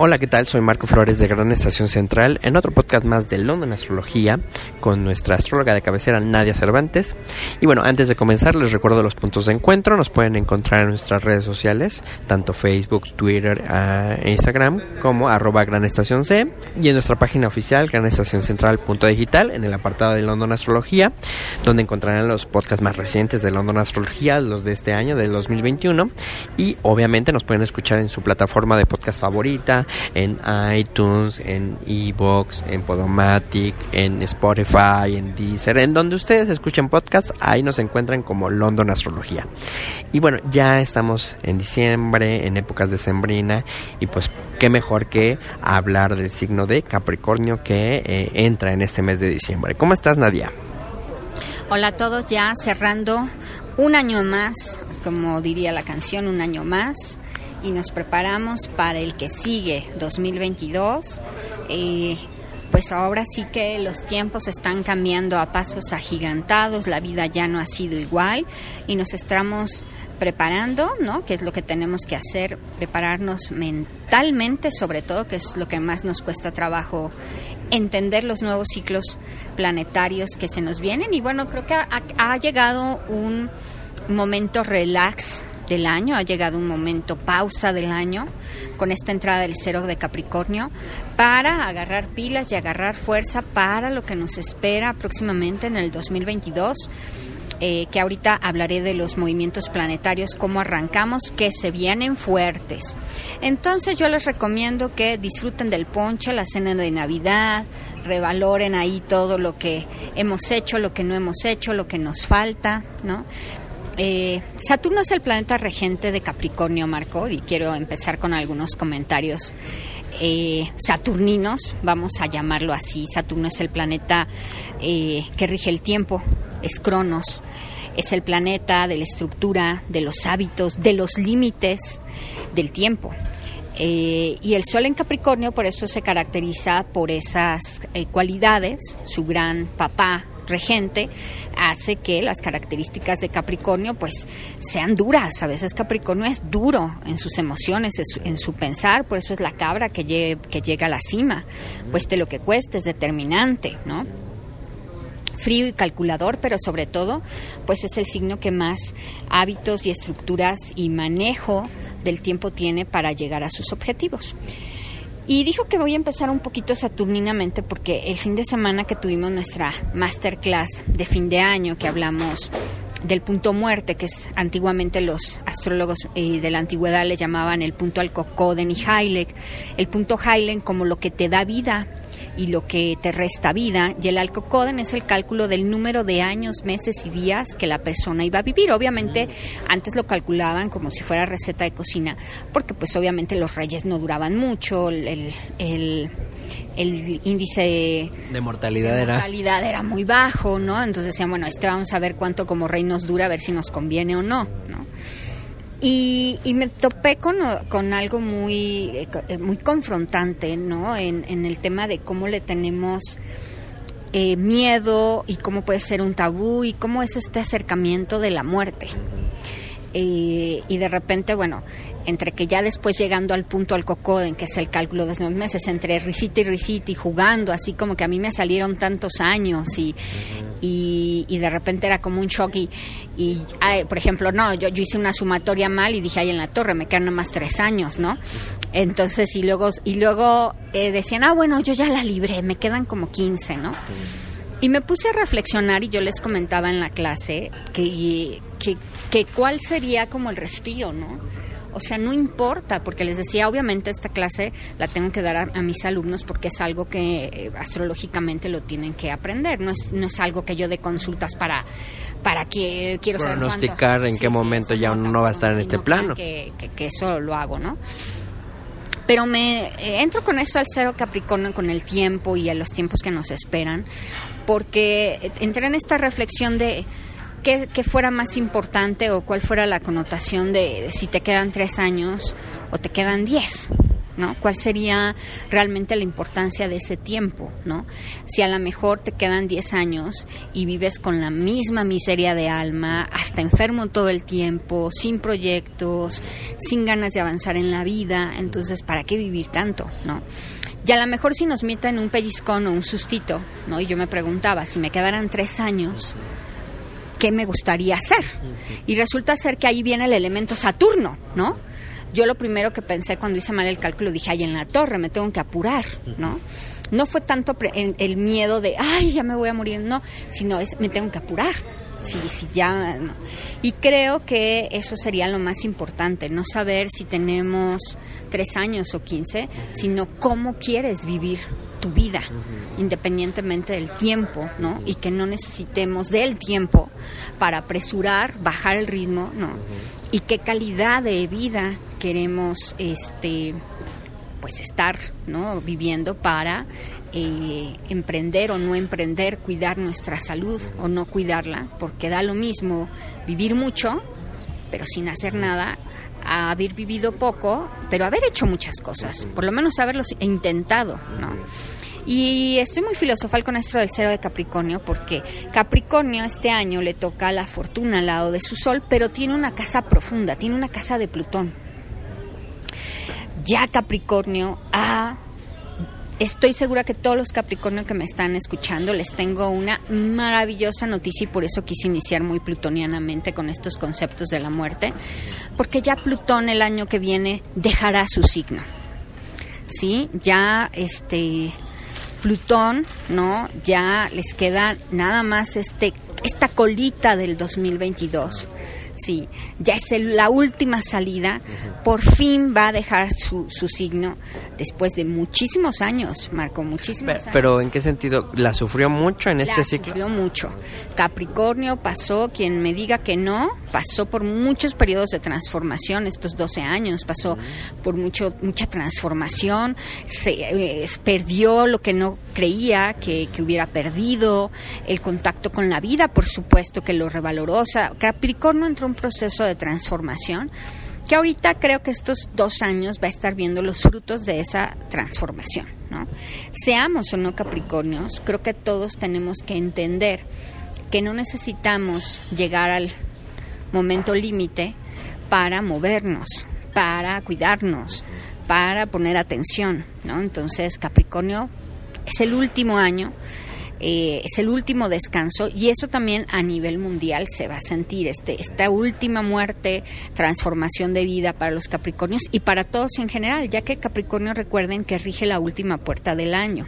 Hola, ¿qué tal? Soy Marco Flores de Gran Estación Central en otro podcast más de London Astrología con nuestra astróloga de cabecera Nadia Cervantes. Y bueno, antes de comenzar les recuerdo los puntos de encuentro. Nos pueden encontrar en nuestras redes sociales, tanto Facebook, Twitter e Instagram como arroba Gran Estación C y en nuestra página oficial granestacioncentral.digital en el apartado de London Astrología, donde encontrarán los podcasts más recientes de London Astrología, los de este año, del 2021. Y obviamente nos pueden escuchar en su plataforma de podcast favorita en iTunes, en Evox, en Podomatic, en Spotify, en Deezer, en donde ustedes escuchen podcasts, ahí nos encuentran como London Astrología. Y bueno, ya estamos en diciembre, en épocas de sembrina, y pues qué mejor que hablar del signo de Capricornio que eh, entra en este mes de diciembre. ¿Cómo estás, Nadia? Hola a todos, ya cerrando un año más, como diría la canción, un año más y nos preparamos para el que sigue, 2022. Eh, pues ahora sí que los tiempos están cambiando a pasos agigantados, la vida ya no ha sido igual y nos estamos preparando, ¿no? Que es lo que tenemos que hacer, prepararnos mentalmente, sobre todo, que es lo que más nos cuesta trabajo entender los nuevos ciclos planetarios que se nos vienen. Y bueno, creo que ha, ha llegado un momento relax del año, ha llegado un momento pausa del año con esta entrada del cero de Capricornio para agarrar pilas y agarrar fuerza para lo que nos espera próximamente en el 2022. Eh, que ahorita hablaré de los movimientos planetarios, cómo arrancamos, que se vienen fuertes. Entonces yo les recomiendo que disfruten del ponche, la cena de Navidad, revaloren ahí todo lo que hemos hecho, lo que no hemos hecho, lo que nos falta, ¿no? Eh, Saturno es el planeta regente de Capricornio, Marco, y quiero empezar con algunos comentarios eh, saturninos, vamos a llamarlo así. Saturno es el planeta eh, que rige el tiempo, es Cronos, es el planeta de la estructura, de los hábitos, de los límites del tiempo. y el Sol en Capricornio por eso se caracteriza por esas cualidades, su gran papá, regente hace que las características de Capricornio pues sean duras. A veces Capricornio es duro en sus emociones, en su pensar, por eso es la cabra que, que llega a la cima. Cueste lo que cueste, es determinante, ¿no? frío y calculador, pero sobre todo, pues es el signo que más hábitos y estructuras y manejo del tiempo tiene para llegar a sus objetivos. Y dijo que voy a empezar un poquito saturninamente porque el fin de semana que tuvimos nuestra masterclass de fin de año, que hablamos del punto muerte, que es antiguamente los astrólogos eh, de la antigüedad le llamaban el punto Alcocoden y Heilig, el punto Heilig como lo que te da vida y lo que te resta vida. Y el alcocoden es el cálculo del número de años, meses y días que la persona iba a vivir. Obviamente, antes lo calculaban como si fuera receta de cocina, porque pues obviamente los reyes no duraban mucho, el, el, índice de mortalidad, de era... mortalidad era muy bajo, ¿no? Entonces decían, bueno, este vamos a ver cuánto como rey nos dura, a ver si nos conviene o no, ¿no? Y, me topé con, con algo muy, eh, muy confrontante, ¿no? En, en, el tema de cómo le tenemos eh, miedo y cómo puede ser un tabú y cómo es este acercamiento de la muerte. Eh, y de repente, bueno, entre que ya después llegando al punto al cocoden, que es el cálculo de los meses, entre risita y risita y jugando, así como que a mí me salieron tantos años y, y, de repente era como un shock y, y por ejemplo, no, yo, yo hice una sumatoria mal y dije, ahí en la torre, me quedan nomás tres años, ¿no? Entonces, y luego, y luego eh, decían, ah, bueno, yo ya la libré, me quedan como 15, ¿no? Y me puse a reflexionar y yo les comentaba en la clase que, que, que cuál sería como el respiro, ¿no? O sea, no importa, porque les decía, obviamente esta clase la tengo que dar a, mis alumnos porque es algo que eh, astrológicamente lo tienen que aprender, no es, no es algo que yo dé consultas para para que quiero saber. Pronosticar en Sí, qué momento ya uno no va a estar en este no plano. Que, que, que eso lo hago, ¿no? Pero me eh, entro con esto al cero Capricornio, con el tiempo y a los tiempos que nos esperan, porque entré en esta reflexión de qué, fuera más importante o cuál fuera la connotación de, de si te quedan tres años o te quedan diez. ¿no? ¿Cuál sería realmente la importancia de ese tiempo, ¿no? Si a lo mejor te quedan 10 años y vives con la misma miseria de alma, hasta enfermo todo el tiempo, sin proyectos, sin ganas de avanzar en la vida, entonces ¿para qué vivir tanto, no? Y a lo mejor si nos meten un pellizcón o un sustito, ¿no? Y yo me preguntaba, si me quedaran tres años, ¿qué me gustaría hacer? Y resulta ser que ahí viene el elemento Saturno, ¿no? Yo lo primero que pensé cuando hice mal el cálculo dije, ay, en la torre me tengo que apurar, ¿no? No fue tanto el miedo de, ay, ya me voy a morir, no, sino es, me tengo que apurar. Sí, sí, ya. no. Y creo que eso sería lo más importante, no saber si tenemos tres años o quince, sino cómo quieres vivir tu vida, independientemente del tiempo, ¿no? Y que no necesitemos del tiempo para apresurar, bajar el ritmo, ¿no? Y qué calidad de vida queremos, este, pues estar, ¿no? Viviendo para eh, emprender o no emprender, cuidar nuestra salud o no cuidarla, porque da lo mismo vivir mucho, pero sin hacer nada, a haber vivido poco, pero haber hecho muchas cosas, por lo menos haberlo intentado, ¿no? Y estoy muy filosofal con esto del cero de Capricornio porque Capricornio este año le toca la fortuna al lado de su sol, pero tiene una casa profunda, tiene una casa de Plutón. Ya Capricornio ha Estoy segura que todos los Capricornio que me están escuchando les tengo una maravillosa noticia y por eso quise iniciar muy plutonianamente con estos conceptos de la muerte, porque ya Plutón el año que viene dejará su signo. ¿Sí? Ya este Plutón, ¿no? Ya les queda nada más este esta colita del 2022. Sí, ya es el- la última salida. Por fin va a dejar su, su signo después de muchísimos años, Marco, muchísimos Pe- años. Pero ¿en qué sentido? ¿La sufrió mucho en este La ciclo? sufrió mucho. Capricornio pasó, quien me diga que no, pasó por muchos periodos de transformación, estos 12 años, pasó por mucho mucha transformación, se eh, perdió lo que no creía que, que hubiera perdido, el contacto con la vida, por supuesto que lo revaloró. O Capricornio entró en un proceso de transformación que ahorita creo que estos dos años va a estar viendo los frutos de esa transformación, ¿no? Seamos o no Capricornios, creo que todos tenemos que entender que no necesitamos llegar al momento límite para movernos, para cuidarnos, para poner atención, ¿no? Entonces Capricornio es el último año eh, es el último descanso y eso también a nivel mundial se va a sentir este esta última muerte transformación de vida para los Capricornios y para todos en general ya que Capricornio recuerden que rige la última puerta del año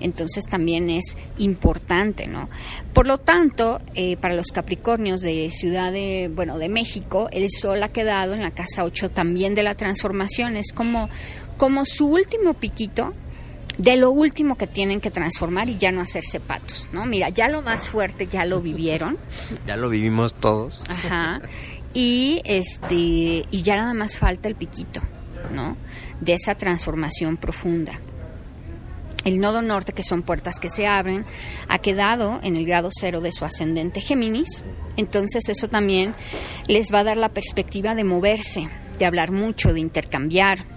entonces también es importante, ¿no? Por lo tanto, eh, para los Capricornios de Ciudad de, bueno, de México, el Sol ha quedado en la casa 8 también de la transformación, es como, como su último piquito de lo último que tienen que transformar y ya no hacerse patos, ¿no? Mira, ya lo más fuerte ya lo vivieron, Ya lo vivimos todos. ajá, y este y ya nada más falta el piquito, ¿no? De esa transformación profunda. El nodo norte, que son puertas que se abren, ha quedado en el grado cero de su ascendente Géminis. Entonces eso también les va a dar la perspectiva de moverse, de hablar mucho, de intercambiar,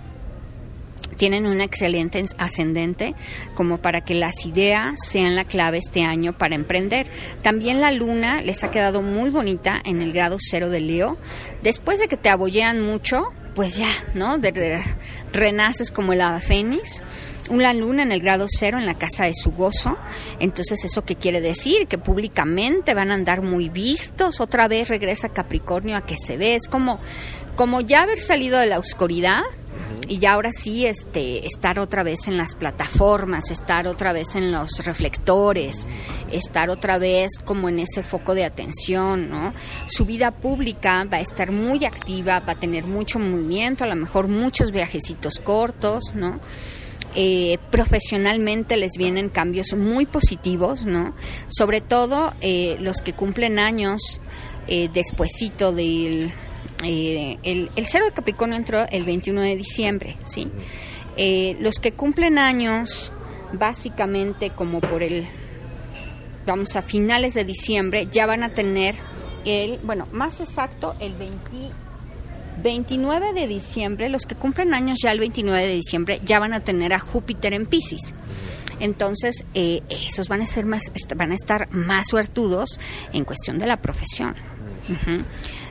tienen un excelente ascendente como para que las ideas sean la clave este año para emprender. También la luna les ha quedado muy bonita en el grado cero de Leo. Después de que te abollean mucho, pues ya, ¿no? De, re, renaces como el ave fénix. Una luna en el grado cero en la casa de su gozo. Entonces, ¿eso qué quiere decir? Que públicamente van a andar muy vistos. Otra vez regresa Capricornio a que se ve. Es como, como ya haber salido de la oscuridad y ya ahora sí este estar otra vez en las plataformas, estar otra vez en los reflectores, estar otra vez como en ese foco de atención, ¿no? Su vida pública va a estar muy activa, va a tener mucho movimiento, a lo mejor muchos viajecitos cortos, ¿no? Eh, profesionalmente les vienen cambios muy positivos, ¿no? Sobre todo eh, los que cumplen años eh, del... Eh, el, cero de Capricornio entró el 21 de diciembre, ¿sí? los que cumplen años básicamente como por el vamos a finales de diciembre ya van a tener el bueno más exacto el 20 29 de diciembre, los que cumplen años ya el 29 de diciembre ya van a tener a Júpiter en Pisces. Entonces, eh, esos van a ser más, van a estar más suertudos en cuestión de la profesión.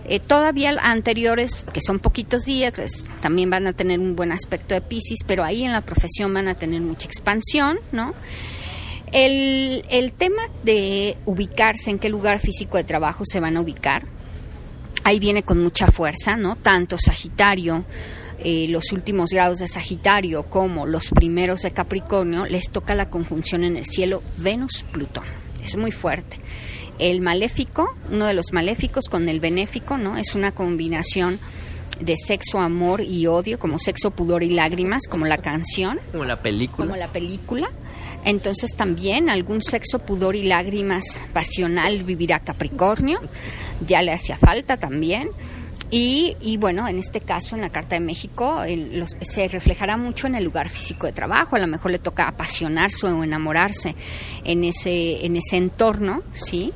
Eh, todavía anteriores, que son poquitos días, también van a tener un buen aspecto de Pisces, pero ahí en la profesión van a tener mucha expansión, ¿no? El, el tema de ubicarse, en qué lugar físico de trabajo se van a ubicar, ahí viene con mucha fuerza, ¿no? Tanto Sagitario, eh, los últimos grados de Sagitario como los primeros de Capricornio, les toca la conjunción en el cielo Venus-Plutón. Es muy fuerte. El maléfico, uno de los maléficos con el benéfico, ¿no? Es una combinación de sexo, amor y odio, como sexo, pudor y lágrimas, como la canción. Como la película. Como la película. Entonces también algún sexo, pudor y lágrimas pasional vivirá Capricornio, ya le hacía falta también. Y, y, bueno, en este caso, en la Carta de México, se reflejará mucho en el lugar físico de trabajo. A lo mejor le toca apasionarse o enamorarse en ese, en ese entorno, ¿sí?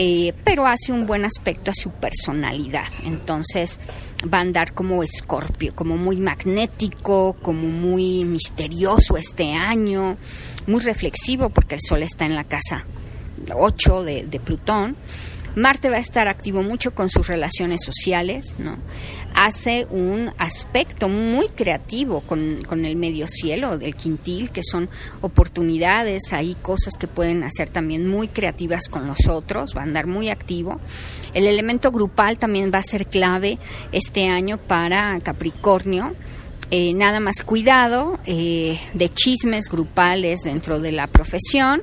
Eh, pero hace un buen aspecto a su personalidad. Entonces va a andar como escorpio, como muy magnético, como muy misterioso este año, muy reflexivo porque el Sol está en la casa 8 de, de Plutón. Marte va a estar activo mucho con sus relaciones sociales, ¿no? Hace un aspecto muy creativo con, el medio cielo del quintil, que son oportunidades, hay cosas que pueden hacer también muy creativas con los otros, va a andar muy activo. El elemento grupal también va a ser clave este año para Capricornio eh, nada más cuidado eh, de chismes grupales dentro de la profesión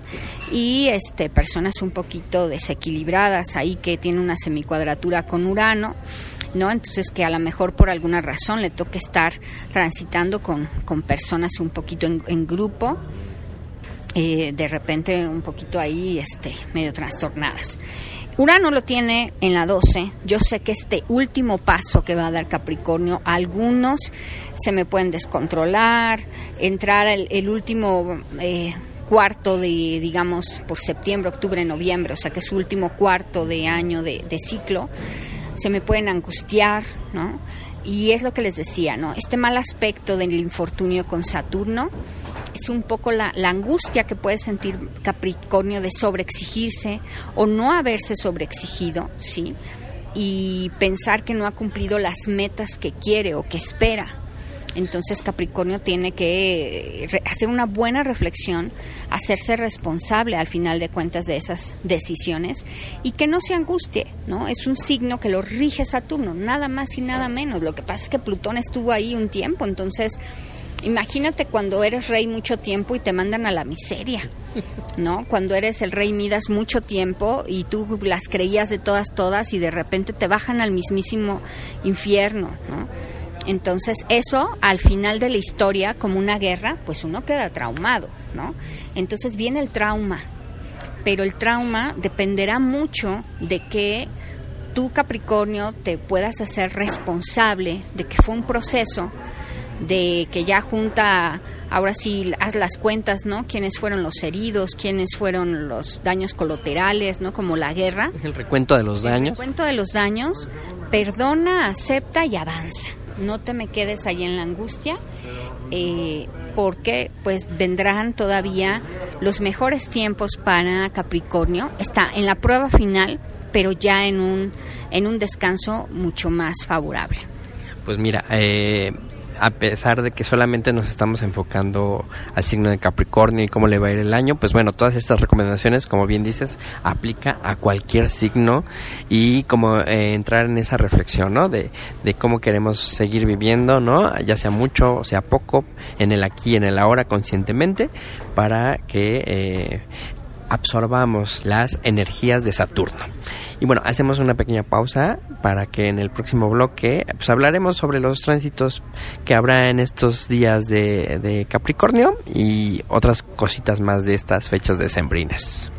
y este personas un poquito desequilibradas ahí que tienen una semicuadratura con Urano. ¿no? Entonces que a lo mejor por alguna razón le toque estar transitando con, con personas un poquito en, grupo, eh, de repente un poquito ahí este, medio trastornadas. Urano lo tiene en la 12. Yo sé que este último paso que va a dar Capricornio, algunos se me pueden descontrolar, entrar el, último eh, cuarto de, digamos, por septiembre, octubre, noviembre, o sea que es su último cuarto de año de, de ciclo, se me pueden angustiar, ¿no? Y es lo que les decía, ¿no? Este mal aspecto del infortunio con Saturno es un poco la, angustia que puede sentir Capricornio de sobreexigirse o no haberse sobreexigido, ¿sí? Y pensar que no ha cumplido las metas que quiere o que espera. Entonces Capricornio tiene que hacer una buena reflexión, hacerse responsable al final de cuentas de esas decisiones y que no se angustie, ¿no? Es un signo que lo rige Saturno, nada más y nada menos. Lo que pasa es que Plutón estuvo ahí un tiempo, entonces Imagínate cuando eres rey mucho tiempo y te mandan a la miseria, ¿no? Cuando eres el rey Midas mucho tiempo y tú las creías de todas, todas y de repente te bajan al mismísimo infierno, ¿no? Entonces eso al final de la historia, como una guerra, pues uno queda traumado, ¿no? Entonces viene el trauma, pero el trauma dependerá mucho de que tú Capricornio te puedas hacer responsable de que fue un proceso de que ya junta, ahora sí, haz las cuentas, ¿no? Quiénes fueron los heridos, quiénes fueron los daños colaterales, ¿no? Como la guerra. El recuento de los daños. El recuento de los daños, perdona, acepta y avanza. No te me quedes ahí en la angustia, eh, porque pues vendrán todavía los mejores tiempos para Capricornio. Está en la prueba final, pero ya en un, en un descanso mucho más favorable. Pues mira, eh, a pesar de que solamente nos estamos enfocando al signo de Capricornio y cómo le va a ir el año, pues bueno, todas estas recomendaciones, como bien dices, aplica a cualquier signo y como eh, entrar en esa reflexión, ¿no? De, de cómo queremos seguir viviendo, ¿no? Ya sea mucho o sea poco, en el aquí, en el ahora, conscientemente, para que eh, absorbamos las energías de Saturno. Y bueno, hacemos una pequeña pausa para que en el próximo bloque pues hablaremos sobre los tránsitos que habrá en estos días de, Capricornio y otras cositas más de estas fechas decembrinas.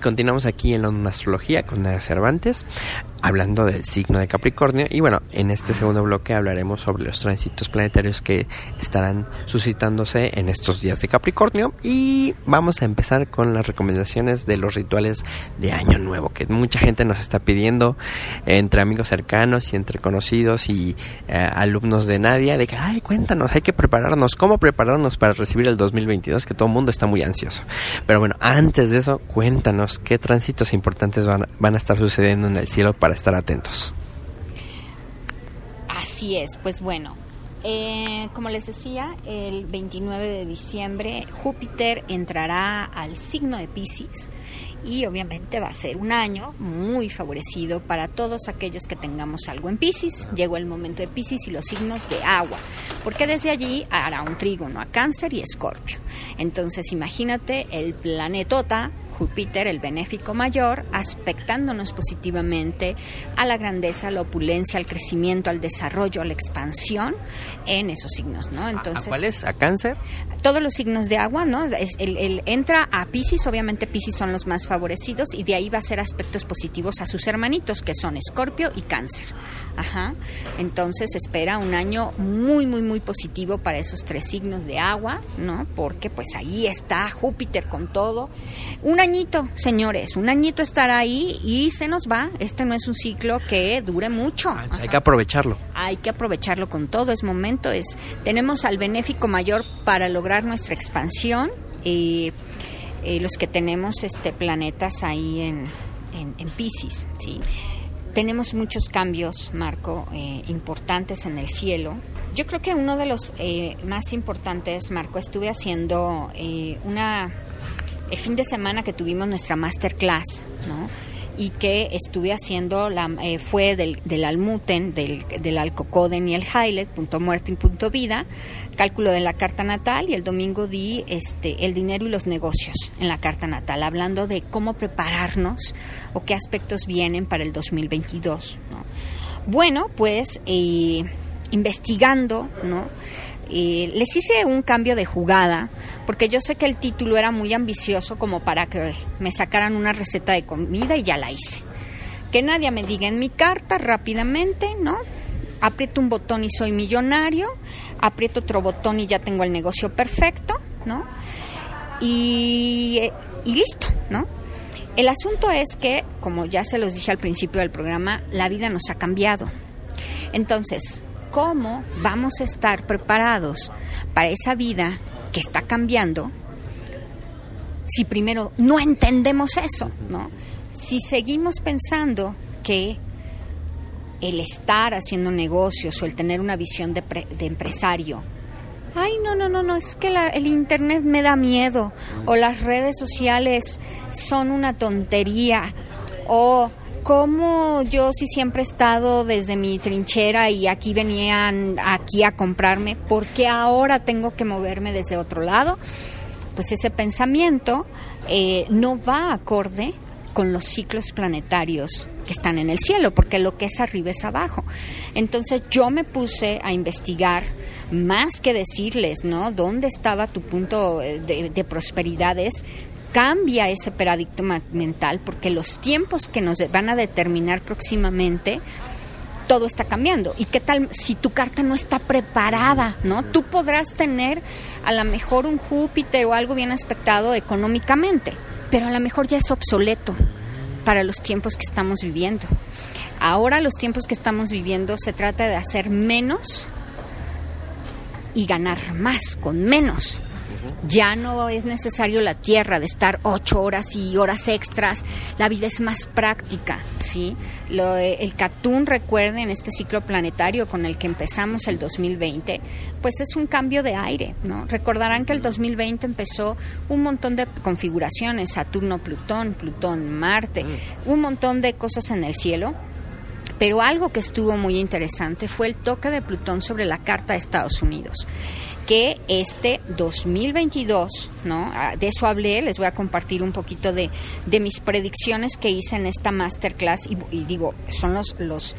Y continuamos aquí en la astrología con Nadia Cervantes, hablando del signo de Capricornio. Y bueno, en este segundo bloque hablaremos sobre los tránsitos planetarios que estarán suscitándose en estos días de Capricornio. Y vamos a empezar con las recomendaciones de los rituales de Año Nuevo, que mucha gente nos está pidiendo entre amigos cercanos y entre conocidos y eh, alumnos de Nadia, de que, ay, cuéntanos, hay que prepararnos, ¿cómo prepararnos para recibir el 2022? Que todo el mundo está muy ansioso. Pero bueno, antes de eso, cuéntanos qué tránsitos importantes van, van a estar sucediendo en el cielo para estar atentos. Así es, pues bueno, Eh, como les decía, el 29 de diciembre Júpiter entrará al signo de Pisces y obviamente va a ser un año muy favorecido para todos aquellos que tengamos algo en Pisces. Llegó el momento de Pisces y los signos de agua, porque desde allí hará un trígono a Cáncer y Escorpio. Entonces imagínate el planetota Júpiter, el benéfico mayor, aspectándonos positivamente a la grandeza, la opulencia, al crecimiento, al desarrollo, a la expansión en esos signos, ¿no? Entonces, ¿A, cuáles? ¿A cáncer? Todos los signos de agua, ¿no? Es, el, entra a Pisces, obviamente Pisces son los más favorecidos y de ahí va a ser aspectos positivos a sus hermanitos, que son Escorpio y Cáncer. Ajá. Entonces espera un año muy, muy, muy positivo para esos tres signos de agua, ¿no? Porque pues ahí está Júpiter con todo. Un añito, señores, un añito estará ahí y se nos va. Este no es un ciclo que dure mucho. Ah, hay que aprovecharlo. Hay que aprovecharlo con todo, es momento. Es, tenemos al benéfico mayor para lograr nuestra expansión. Y los que tenemos este planetas ahí en, en, Pisces, ¿sí? Tenemos muchos cambios, Marco, eh, importantes en el cielo. Yo creo que uno de los eh, más importantes, Marco, estuve haciendo eh, una el fin de semana que tuvimos nuestra masterclass, ¿no? y que estuve haciendo la, eh, fue del, del Almuten, del, del Alcocoden y el Highlight, punto muerte y punto vida, cálculo de la carta natal y el domingo di este, el dinero y los negocios en la carta natal, hablando de cómo prepararnos o qué aspectos vienen para el 2022. ¿no? Bueno, pues eh, investigando, ¿no? les hice un cambio de jugada, porque yo sé que el título era muy ambicioso como para que me sacaran una receta de comida y ya la hice. Que nadie me diga en mi carta rápidamente, ¿no? Aprieto un botón y soy millonario, aprieto otro botón y ya tengo el negocio perfecto, ¿no? Y, y listo, ¿no? El asunto es que, como ya se los dije al principio del programa, la vida nos ha cambiado. Entonces, cómo vamos a estar preparados para esa vida que está cambiando si primero no entendemos eso, ¿no? Si seguimos pensando que el estar haciendo negocios o el tener una visión de, empresario, ay, no, no, no, no, es que el Internet me da miedo, o las redes sociales son una tontería, o como yo sí siempre he estado desde mi trinchera y aquí venían aquí a comprarme, ¿por qué ahora tengo que moverme desde otro lado? Pues ese pensamiento eh, no va acorde con los ciclos planetarios que están en el cielo, porque lo que es arriba es abajo. Entonces yo me puse a investigar más que decirles, ¿no? ¿Dónde estaba tu punto de, de prosperidad? Es cambia ese paradigma mental porque los tiempos que nos van a determinar próximamente todo está cambiando. ¿Y qué tal si tu carta no está preparada, no? Tú podrás tener a lo mejor un Júpiter o algo bien aspectado económicamente, pero a lo mejor ya es obsoleto para los tiempos que estamos viviendo. Ahora los tiempos que estamos viviendo se trata de hacer menos y ganar más con menos. Ya no es necesario la tierra de estar ocho horas y horas extras. La vida es más práctica, ¿sí? Lo, el Catún, recuerden, este ciclo planetario con el que empezamos el 2020, pues es un cambio de aire, ¿no? Recordarán que el 2020 empezó un montón de configuraciones, Saturno, Plutón, Plutón, Marte, mm. un montón de cosas en el cielo pero algo que estuvo muy interesante fue el toque de Plutón sobre la Carta de Estados Unidos que este 2022, ¿no? Ah, de eso hablé, les voy a compartir un poquito de, de mis predicciones que hice en esta masterclass y, digo, son los, los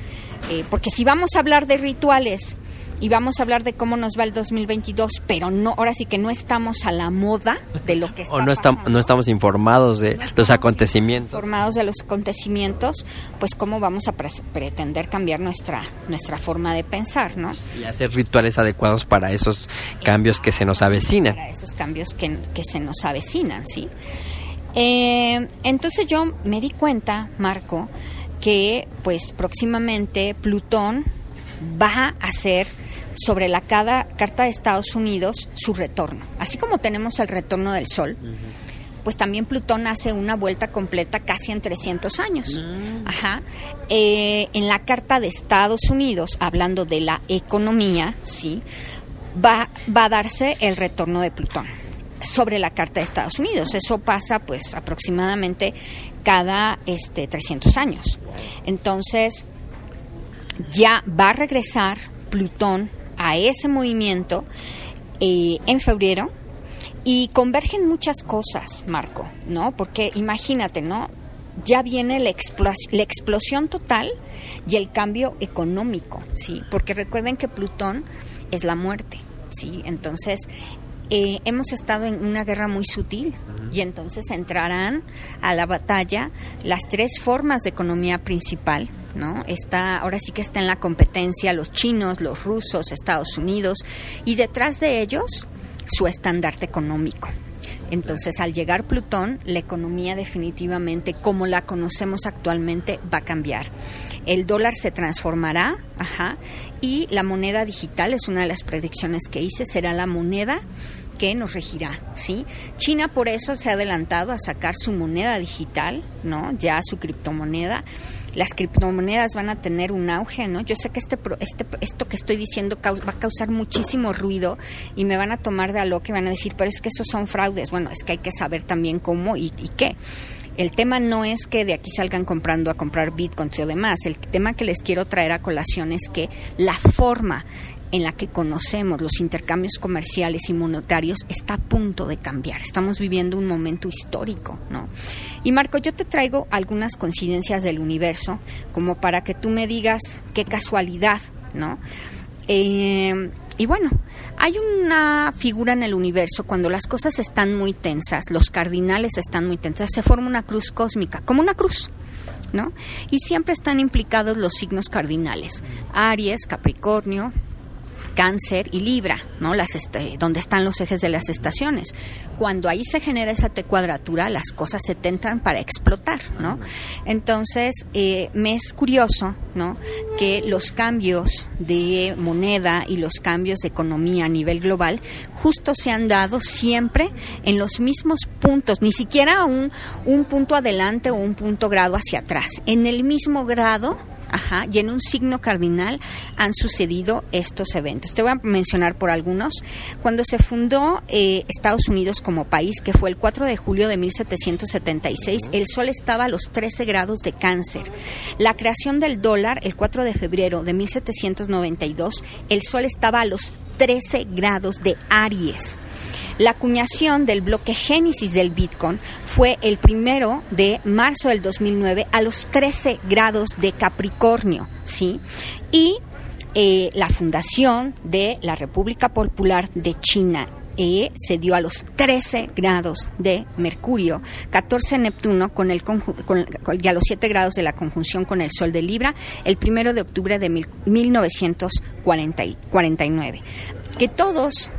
eh, porque si vamos a hablar de rituales y vamos a hablar de cómo nos va el 2022, pero no, ahora sí que no estamos a la moda de lo que está O no, estamos, no estamos informados de los acontecimientos. Informados de los acontecimientos, pues cómo vamos a pretender cambiar nuestra, nuestra forma de pensar, ¿no? Y hacer rituales adecuados para esos cambios que se nos avecinan. Para esos cambios que, que se nos avecinan, ¿sí? Eh, entonces yo me di cuenta, Marco, que pues próximamente Plutón va a ser sobre la cada carta de Estados Unidos su retorno. Así como tenemos el retorno del Sol, pues también Plutón hace una vuelta completa casi en 300 años. Ajá. Eh, en la Carta de Estados Unidos, hablando de la economía, ¿sí? Va, va a darse el retorno de Plutón sobre la Carta de Estados Unidos. Eso pasa pues aproximadamente cada este, 300 años. Entonces, ya va a regresar Plutón a ese movimiento eh, en febrero y convergen muchas cosas, Marco, ¿no? Porque imagínate, ¿no? Ya viene la, la explosión total y el cambio económico, ¿sí? Porque recuerden que Plutón es la muerte, ¿sí? Entonces, eh, hemos estado en una guerra muy sutil y entonces entrarán a la batalla las tres formas de economía principal, ¿no? Está, ahora sí que está en la competencia los chinos, los rusos, Estados Unidos y detrás de ellos su estandarte económico. Entonces, al llegar Plutón, la economía definitivamente, como la conocemos actualmente, va a cambiar. El dólar se transformará, ajá, y la moneda digital es una de las predicciones que hice, será la moneda que nos regirá, ¿sí? China por eso se ha adelantado a sacar su moneda digital, ¿no? Ya su criptomoneda. Las criptomonedas van a tener un auge, ¿no? Yo sé que este, este esto que estoy diciendo va a causar muchísimo ruido y me van a tomar de a lo que van a decir, pero es que esos son fraudes. Bueno, es que hay que saber también cómo y, y qué. El tema no es que de aquí salgan comprando a comprar bitcoins o demás. El tema que les quiero traer a colación es que la forma en la que conocemos los intercambios comerciales y monetarios está a punto de cambiar. Estamos viviendo un momento histórico, ¿no? Y Marco, yo te traigo algunas coincidencias del universo, como para que tú me digas qué casualidad, ¿no? Eh, y bueno, hay una figura en el universo cuando las cosas están muy tensas, los cardinales están muy tensas, se forma una cruz cósmica, como una cruz, ¿no? Y siempre están implicados los signos cardinales, Aries, Capricornio, Cáncer y Libra, ¿no? Las este, donde están los ejes de las estaciones. Cuando ahí se genera esa T cuadratura, las cosas se tentan para explotar, ¿no? Entonces, eh, me es curioso, ¿no? Que los cambios de moneda y los cambios de economía a nivel global justo se han dado siempre en los mismos puntos, ni siquiera un, un punto adelante o un punto grado hacia atrás, en el mismo grado Ajá, y en un signo cardinal han sucedido estos eventos. Te voy a mencionar por algunos. Cuando se fundó eh, Estados Unidos como país, que fue el 4 de julio de 1776, el Sol estaba a los 13 grados de cáncer. La creación del dólar, el 4 de febrero de 1792, el Sol estaba a los 13 grados de Aries. La acuñación del bloque Génesis del Bitcoin fue el primero de marzo del 2009 a los 13 grados de Capricornio, ¿sí? Y eh, la fundación de la República Popular de China eh, se dio a los 13 grados de Mercurio, 14 Neptuno con el con, y a los 7 grados de la conjunción con el Sol de Libra, el primero de octubre de 1949. Que todos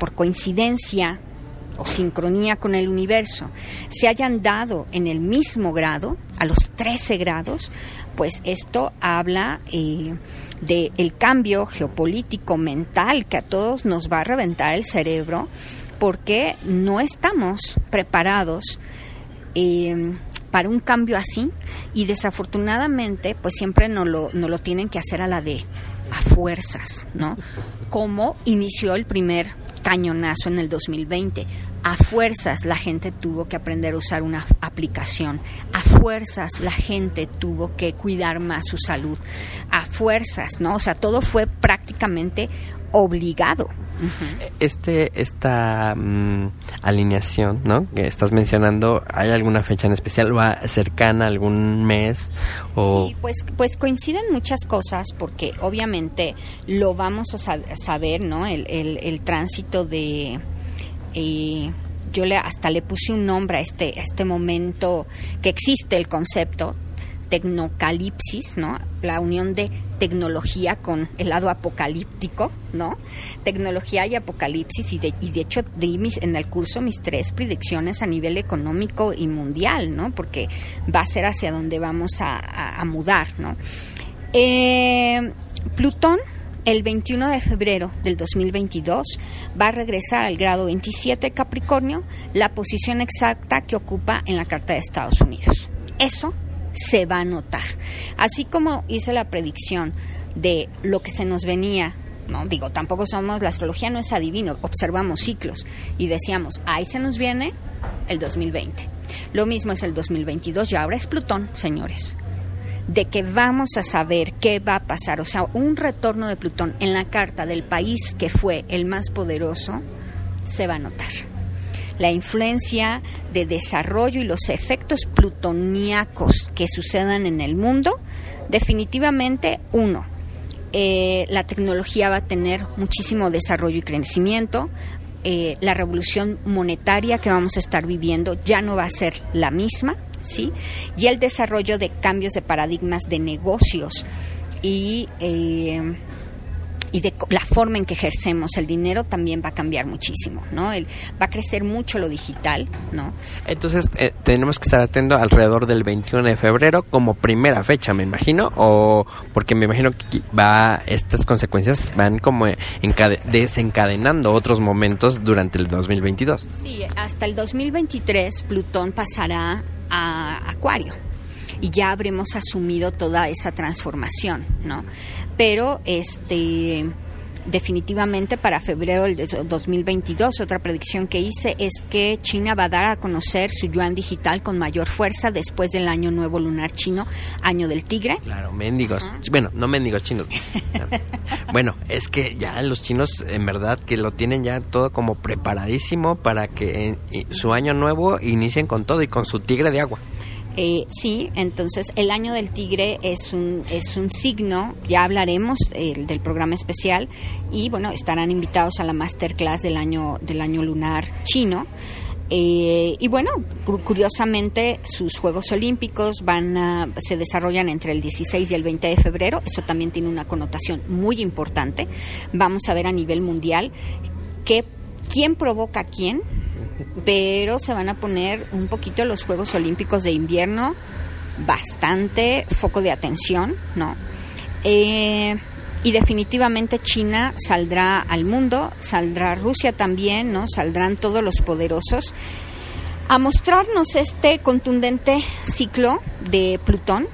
por coincidencia o sincronía con el universo se hayan dado en el mismo grado, a los 13 grados, pues esto habla eh, del cambio geopolítico mental que a todos nos va a reventar el cerebro porque no estamos preparados eh, para un cambio así y desafortunadamente pues siempre no lo, no lo tienen que hacer a la de a fuerzas, ¿no? Como inició el primer cañonazo en el 2020. A fuerzas la gente tuvo que aprender a usar una aplicación. A fuerzas la gente tuvo que cuidar más su salud. A fuerzas, ¿no? O sea, todo fue prácticamente obligado. Este, esta mm, alineación, ¿no? Que estás mencionando, ¿hay alguna fecha en especial? ¿Va cercana algún mes? O... Sí, pues, pues coinciden muchas cosas porque obviamente lo vamos a saber, ¿no? El, el, tránsito de... Eh, yo le, hasta le puse un nombre a este, a este momento que existe el concepto, tecnocalipsis, ¿no? La unión de tecnología con el lado apocalíptico, ¿no? Tecnología y apocalipsis y de, y de hecho di mis, en el curso mis tres predicciones a nivel económico y mundial, ¿no? Porque va a ser hacia donde vamos a, mudar, ¿no? Eh, Plutón el 21 de febrero del 2022 va a regresar al grado 27 Capricornio, la posición exacta que ocupa en la Carta de Estados Unidos. Eso se va a notar. Así como hice la predicción de lo que se nos venía no digo tampoco somos la astrología no es adivino observamos ciclos y decíamos ahí se nos viene el 2020 lo mismo es el 2022 y ahora es Plutón señores de que vamos a saber qué va a pasar, o sea, un retorno de Plutón en la carta del país que fue el más poderoso, se va a notar. La influencia de desarrollo y los efectos plutoníacos que sucedan en el mundo, definitivamente, uno, eh, la tecnología va a tener muchísimo desarrollo y crecimiento, eh, la revolución monetaria que vamos a estar viviendo ya no va a ser la misma, ¿sí? Y el desarrollo de cambios de paradigmas de negocios y, eh, y de la forma en que ejercemos el dinero también va a cambiar muchísimo, ¿no? El, va a crecer mucho lo digital, ¿no? Entonces eh, tenemos que estar atentos alrededor del 21 de febrero como primera fecha, me imagino, o porque me imagino que va estas consecuencias van como desencadenando otros momentos durante el 2022. Sí, hasta el 2023 Plutón pasará a Acuario y ya habremos asumido toda esa transformación, ¿no? Pero este definitivamente para febrero del 2022 otra predicción que hice es que China va a dar a conocer su yuan digital con mayor fuerza después del año nuevo lunar chino, año del tigre. Claro, mendigos. Bueno, no mendigos chinos. bueno, es que ya los chinos en verdad que lo tienen ya todo como preparadísimo para que en su año nuevo inicien con todo y con su tigre de agua. Eh, sí, entonces el año del tigre es un, es un signo, ya hablaremos eh, del programa especial y bueno, estarán invitados a la masterclass del año, del año lunar chino. Eh, y bueno, curiosamente sus Juegos Olímpicos van a, se desarrollan entre el 16 y el 20 de febrero. Eso también tiene una connotación muy importante. Vamos a ver a nivel mundial qué, quién provoca a quién pero se van a poner un poquito los Juegos Olímpicos de invierno bastante foco de atención, ¿no? Eh, y definitivamente China saldrá al mundo, saldrá Rusia también, ¿no? Saldrán todos los poderosos a mostrarnos este contundente ciclo de Plutón.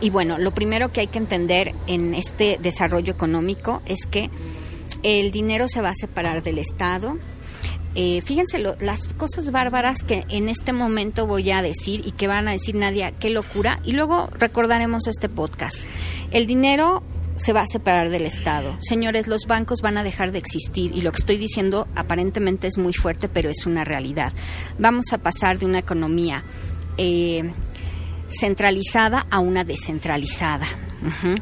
Y bueno, lo primero que hay que entender en este desarrollo económico es que el dinero se va a separar del Estado, eh, fíjense las cosas bárbaras que en este momento voy a decir y que van a decir Nadia, qué locura. Y luego recordaremos este podcast. El dinero se va a separar del Estado. Señores, los bancos van a dejar de existir y lo que estoy diciendo aparentemente es muy fuerte, pero es una realidad. Vamos a pasar de una economía eh, centralizada a una descentralizada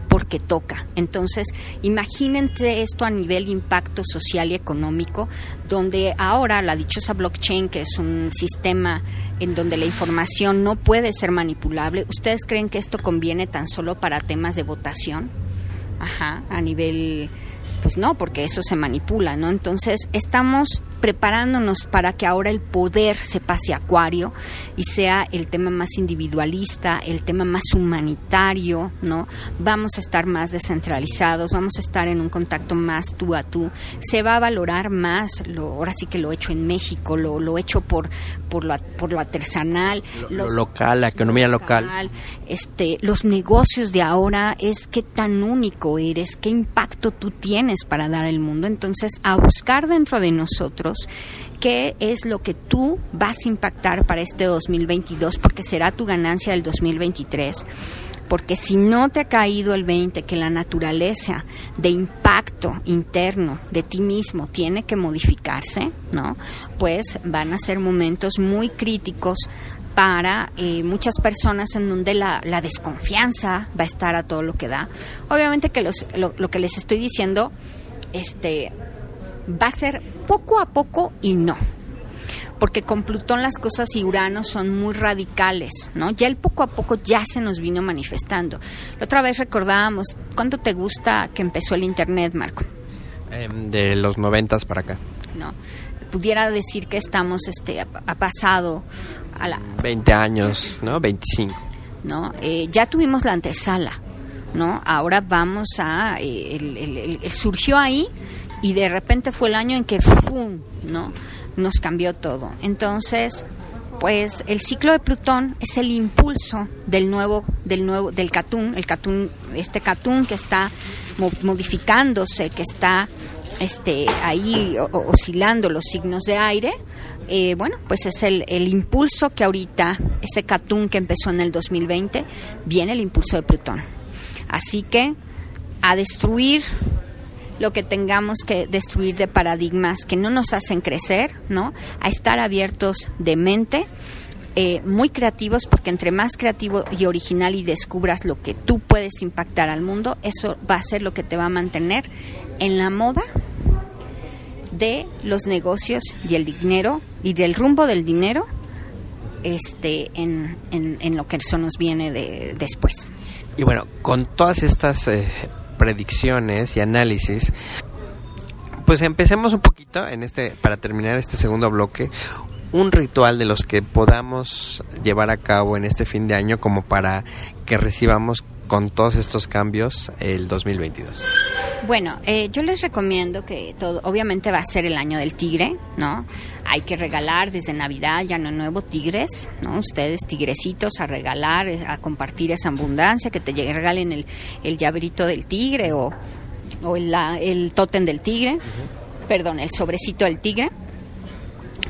porque toca. Entonces, imagínense esto a nivel impacto social y económico, donde ahora la dichosa blockchain, que es un sistema en donde la información no puede ser manipulable, ¿ustedes creen que esto conviene tan solo para temas de votación? Ajá, a nivel pues no, porque eso se manipula, ¿no? Entonces estamos preparándonos para que ahora el poder se pase a acuario y sea el tema más individualista, el tema más humanitario, ¿no? Vamos a estar más descentralizados, vamos a estar en un contacto más tú a tú. Se va a valorar más, lo, ahora sí que lo he hecho en México, lo, lo hecho por, por, lo, por lo artesanal. Lo, local, la economía local. Este, los negocios de ahora es qué tan único eres, qué impacto tú tienes para dar al mundo. Entonces, a buscar dentro de nosotros qué es lo que tú vas a impactar para este 2022, porque será tu ganancia del 2023 porque si no te ha caído el 20 que la naturaleza de impacto interno de ti mismo tiene que modificarse, ¿no? Pues van a ser momentos muy críticos para eh, muchas personas en donde la, desconfianza va a estar a todo lo que da. Obviamente que los, lo, lo que les estoy diciendo este, va a ser poco a poco y no. Porque con Plutón las cosas y Urano son muy radicales, ¿no? Ya el poco a poco ya se nos vino manifestando. La otra vez recordábamos, ¿cuánto te gusta que empezó el Internet, Marco? Em, de los noventas para acá. No, pudiera decir que estamos, este, ha, pasado a la... 20 años, ¿no? 25. ¿No? Eh, ya tuvimos la antesala, ¿no? Ahora vamos a... Eh, surgió ahí y de repente fue el año en que ¡fum! ¿no? Nos cambió todo. Entonces, pues el ciclo de Plutón es el impulso del nuevo del nuevo del catún, el catún este catún que está modificándose, que está este ahí oscilando los signos de aire. Eh, bueno, pues es el, el impulso que ahorita, ese catún que empezó en el 2020, viene el impulso de Plutón. Así que a destruir lo que tengamos que destruir de paradigmas que no nos hacen crecer, ¿no? A estar abiertos de mente, eh, muy creativos, porque entre más creativo y original y descubras lo que tú puedes impactar al mundo, eso va a ser lo que te va a mantener en la moda de los negocios y el dinero y del rumbo del dinero este en, en, lo que eso nos viene de, después. Y bueno, con todas estas eh, predicciones y análisis, pues empecemos un poquito en este para terminar este segundo bloque un ritual de los que podamos llevar a cabo en este fin de año como para que recibamos con todos estos cambios el 2022? Bueno, eh, yo les recomiendo que todo, obviamente va a ser el año del tigre, ¿no? Hay que regalar desde Navidad, ya no nuevo, tigres, ¿no? Ustedes tigrecitos a regalar, a compartir esa abundancia, que te regalen el, el llaverito del tigre o, o el, el tótem del tigre, perdón, el sobrecito del tigre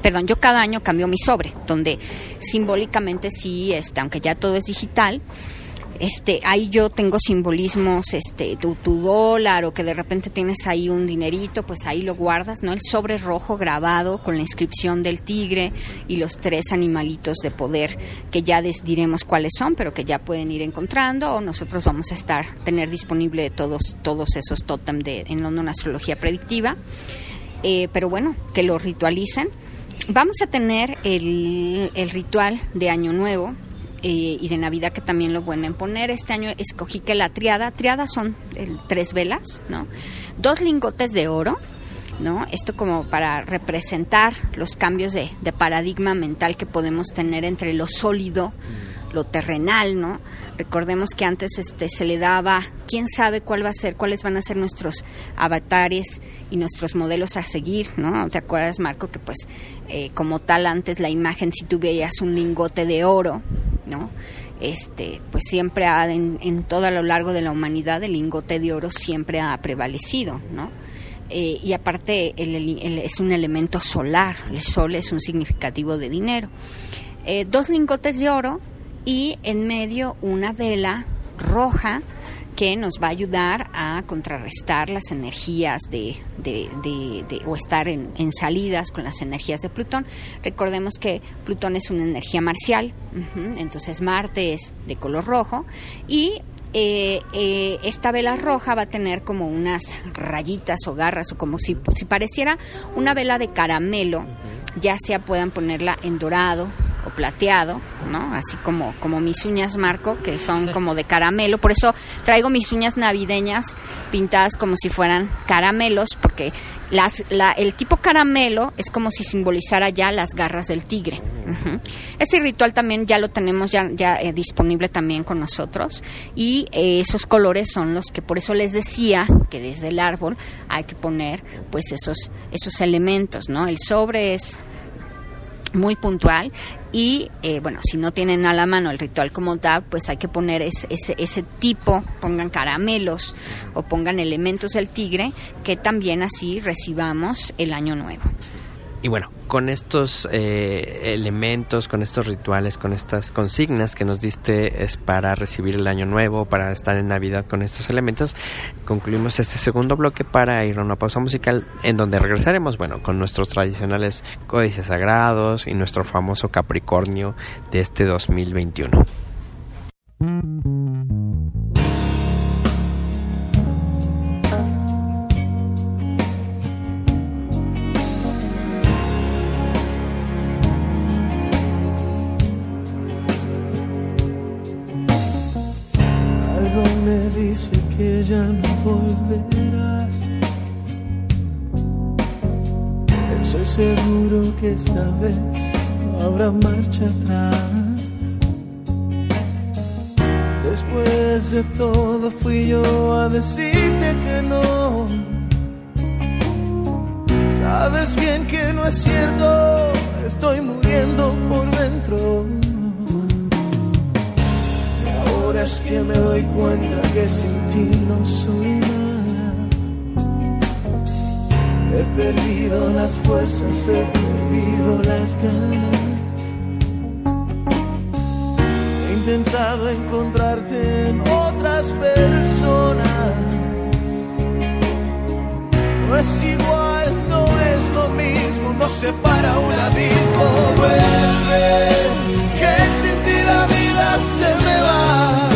perdón, yo cada año cambio mi sobre, donde simbólicamente sí, este, aunque ya todo es digital, este, ahí yo tengo simbolismos, este, tu, dólar o que de repente tienes ahí un dinerito, pues ahí lo guardas, ¿no? El sobre rojo grabado con la inscripción del tigre y los tres animalitos de poder que ya les diremos cuáles son, pero que ya pueden ir encontrando o nosotros vamos a estar, tener disponible todos, todos esos tótem de, en London Astrología Predictiva. Eh, pero bueno, que lo ritualicen. Vamos a tener el, el ritual de Año Nuevo, eh, y de Navidad que también lo pueden poner. Este año escogí que la triada, triada son tres velas, ¿no? Dos lingotes de oro, ¿no? Esto como para representar los cambios de, de paradigma mental que podemos tener entre lo sólido, lo terrenal, ¿no? Recordemos que antes este se le daba, quién sabe cuál va a ser, cuáles van a ser nuestros avatares y nuestros modelos a seguir, ¿no? ¿Te acuerdas, Marco, que pues eh, como tal antes la imagen si tú veías un lingote de oro, ¿no? Este, pues siempre ha, en, todo a lo largo de la humanidad el lingote de oro siempre ha prevalecido, ¿no? Eh, y aparte es un elemento solar, el sol es un significativo de dinero. Eh, dos lingotes de oro y en medio una vela roja que nos va a ayudar a contrarrestar las energías de, o estar en, salidas con las energías de Plutón. Recordemos que Plutón es una energía marcial, entonces Marte es de color rojo y eh, eh, esta vela roja va a tener como unas rayitas o garras o como si, si pareciera una vela de caramelo, ya sea puedan ponerla en dorado o plateado, ¿no? Así como, como mis uñas Marco, que son como de caramelo. Por eso traigo mis uñas navideñas pintadas como si fueran caramelos, porque las, la, el tipo caramelo es como si simbolizara ya las garras del tigre. Este ritual también ya lo tenemos ya, ya eh, disponible también con nosotros y eh, esos colores son los que por eso les decía que desde el árbol hay que poner pues esos, esos elementos, ¿no? El sobre es muy puntual y eh, bueno, si no tienen a la mano el ritual como tal, pues hay que poner ese, ese, tipo, pongan caramelos o pongan elementos del tigre, que también así recibamos el año nuevo. Y bueno, con estos eh, elementos, con estos rituales, con estas consignas que nos diste es para recibir el año nuevo, para estar en Navidad con estos elementos, concluimos este segundo bloque para ir a una pausa musical en donde regresaremos, bueno, con nuestros tradicionales códices sagrados y nuestro famoso Capricornio de este 2021. Esta vez no habrá marcha atrás. Después de todo fui yo a decirte que no. Sabes bien que no es cierto, estoy muriendo por dentro. Y ahora es que me doy cuenta que sin ti no soy nada. He perdido las fuerzas, he perdido las ganas. He intentado encontrarte en otras personas. No es igual, no es lo mismo, nos separa un abismo. Vuelve, que sin ti la vida se me va.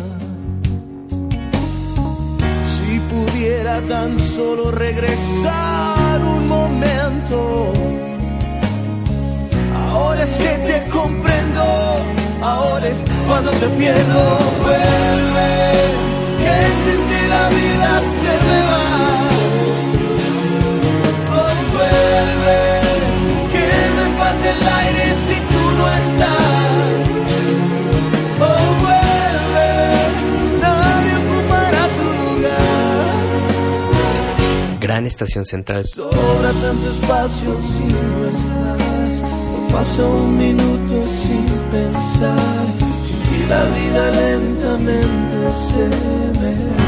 Pudiera tan solo regresar un momento. Ahora es que te comprendo, ahora es cuando te pierdo. Vuelve, que sin ti la vida se me va. Oh, vuelve, que me falta el aire si estación central. Sobra tanto espacio si no estás. No paso un minuto sin pensar. Sin ti la vida lentamente se me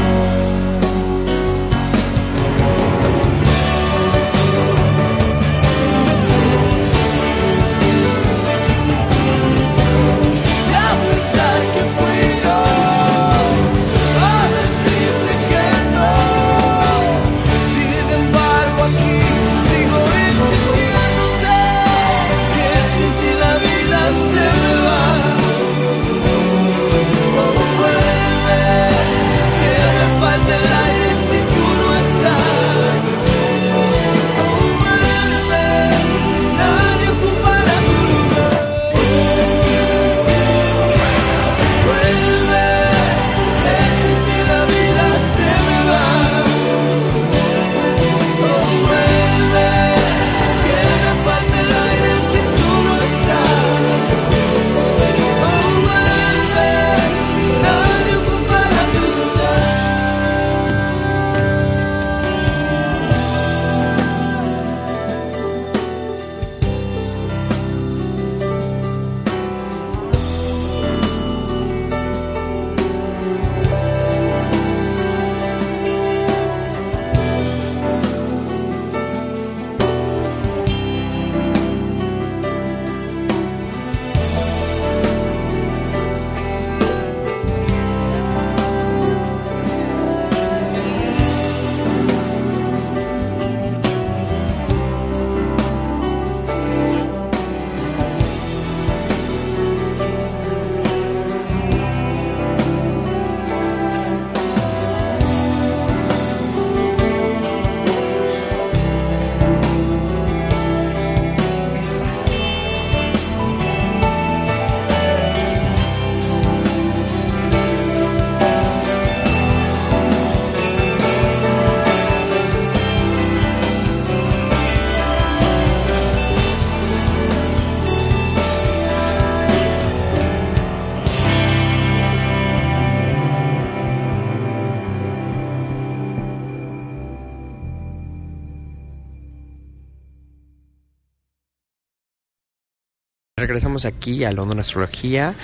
Regresamos aquí a London Astrología.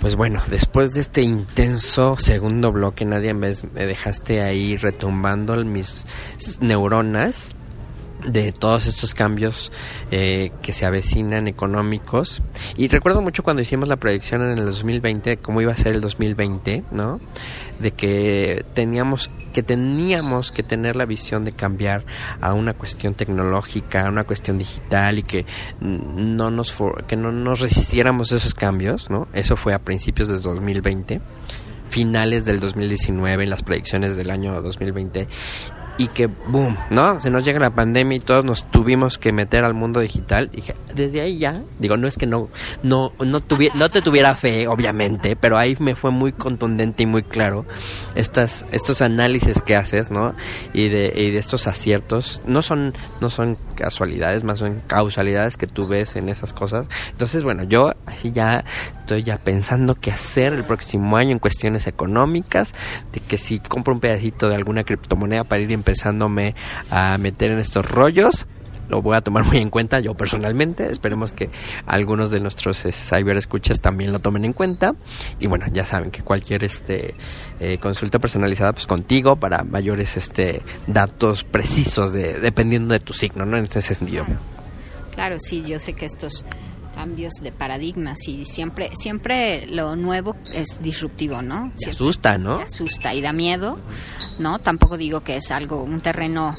Pues bueno, después de este intenso segundo bloque, Nadia, me, me dejaste ahí retumbando mis neuronas. De todos estos cambios eh, que se avecinan económicos. Y recuerdo mucho cuando hicimos la proyección en el 2020, cómo iba a ser el 2020, ¿no? De que teníamos que teníamos que tener la visión de cambiar a una cuestión tecnológica, a una cuestión digital y que no nos que no nos resistiéramos a esos cambios, ¿no? Eso fue a principios del 2020 finales del 2019 en las proyecciones del año 2020 y que boom, ¿no? Se nos llega la pandemia y todos nos tuvimos que meter al mundo digital. Y desde ahí ya, digo, no es que no no no no te tuviera fe, obviamente, pero ahí me fue muy contundente y muy claro estas estos análisis que haces, ¿no? Y de, y de estos aciertos, no son no son casualidades, más son causalidades que tú ves en esas cosas. Entonces, bueno, yo así ya estoy ya pensando qué hacer el próximo año en cuestiones económicas, de que si compro un pedacito de alguna criptomoneda para ir empezándome a meter en estos rollos, lo voy a tomar muy en cuenta yo personalmente. Esperemos que algunos de nuestros eh, escuchas también lo tomen en cuenta. Y bueno, ya saben que cualquier este eh, consulta personalizada pues contigo para mayores este datos precisos de dependiendo de tu signo, ¿no? En este sentido. Claro, sí, yo sé que estos cambios de paradigmas y siempre siempre lo nuevo es disruptivo, ¿no? Se asusta, ¿no? asusta y da miedo, ¿no? Tampoco digo que es algo un terreno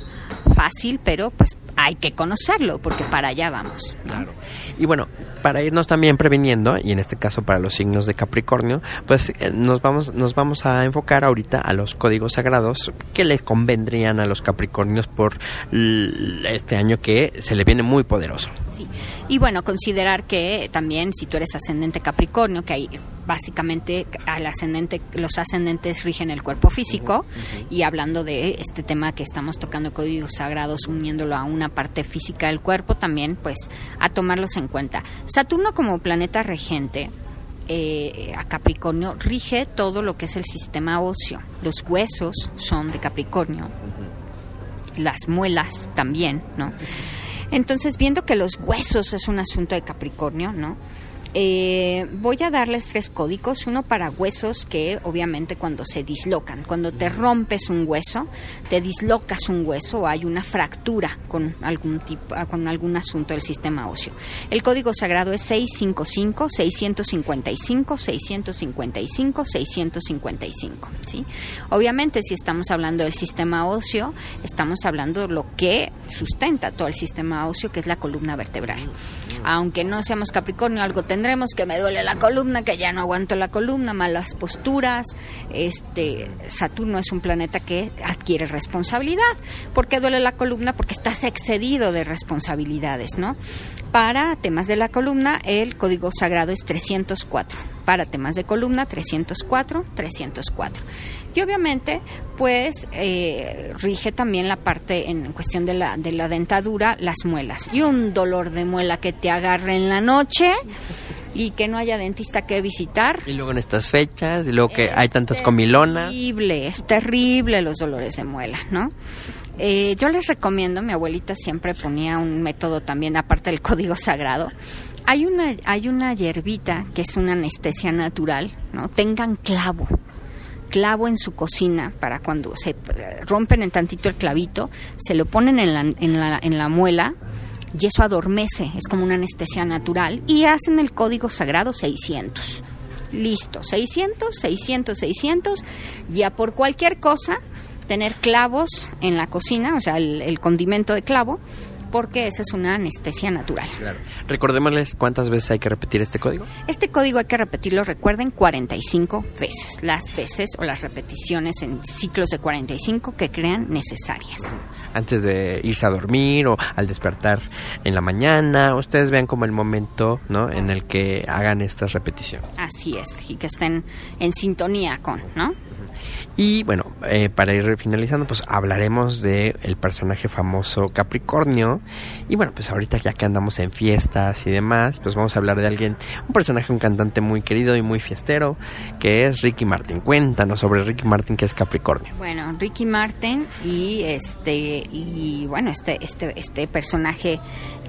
fácil, pero pues hay que conocerlo porque para allá vamos. Claro. Y bueno, para irnos también previniendo y en este caso para los signos de Capricornio, pues eh, nos vamos nos vamos a enfocar ahorita a los códigos sagrados que le convendrían a los Capricornios por este año que se le viene muy poderoso. Sí. Y bueno, considerar que también si tú eres ascendente Capricornio, que hay básicamente al ascendente, los ascendentes rigen el cuerpo físico y hablando de este tema que estamos tocando códigos sagrados uniéndolo a una parte física del cuerpo también pues a tomarlos en cuenta. Saturno como planeta regente eh, a Capricornio rige todo lo que es el sistema óseo. Los huesos son de Capricornio, las muelas también, ¿no? Entonces, viendo que los huesos es un asunto de Capricornio, ¿no? Eh, voy a darles tres códigos, uno para huesos que obviamente cuando se dislocan, cuando te rompes un hueso, te dislocas un hueso o hay una fractura con algún tipo, ah, con algún asunto del sistema óseo. El código sagrado es 655 655 655 655, ¿sí? Obviamente si estamos hablando del sistema óseo, estamos hablando de lo que sustenta todo el sistema óseo que es la columna vertebral. Aunque no seamos Capricornio, algo tendremos que me duele la columna, que ya no aguanto la columna, malas posturas. Este Saturno es un planeta que adquiere responsabilidad. ¿Por qué duele la columna? Porque estás excedido de responsabilidades, ¿no? Para temas de la columna, el código sagrado es 304. Para temas de columna, 304, 304. Y obviamente, pues eh, rige también la parte en cuestión de la, de la dentadura, las muelas. Y un dolor de muela que te agarre en la noche y que no haya dentista que visitar. Y luego en estas fechas, y luego que hay tantas comilonas. Es terrible, es terrible los dolores de muela, ¿no? Eh, yo les recomiendo, mi abuelita siempre ponía un método también, aparte del código sagrado. Hay una, hay una hierbita que es una anestesia natural, ¿no? Tengan clavo clavo en su cocina para cuando se rompen en tantito el clavito, se lo ponen en la, en la, en la muela y eso adormece, es como una anestesia natural y hacen el código sagrado 600. Listo, 600, 600, 600, ya por cualquier cosa tener clavos en la cocina, o sea, el, el condimento de clavo, porque esa es una anestesia natural. Claro. Recordémosles cuántas veces hay que repetir este código. Este código hay que repetirlo, recuerden, 45 veces. Las veces o las repeticiones en ciclos de 45 que crean necesarias. Antes de irse a dormir o al despertar en la mañana, ustedes vean como el momento ¿no? en el que hagan estas repeticiones. Así es, y que estén en sintonía con, ¿no? Y bueno, eh, para ir finalizando, pues hablaremos de el personaje famoso Capricornio. Y bueno, pues ahorita ya que andamos en fiestas y demás, pues vamos a hablar de alguien, un personaje, un cantante muy querido y muy fiestero, que es Ricky Martin. Cuéntanos sobre Ricky Martin, que es Capricornio. Bueno, Ricky Martin y este y bueno, este este este personaje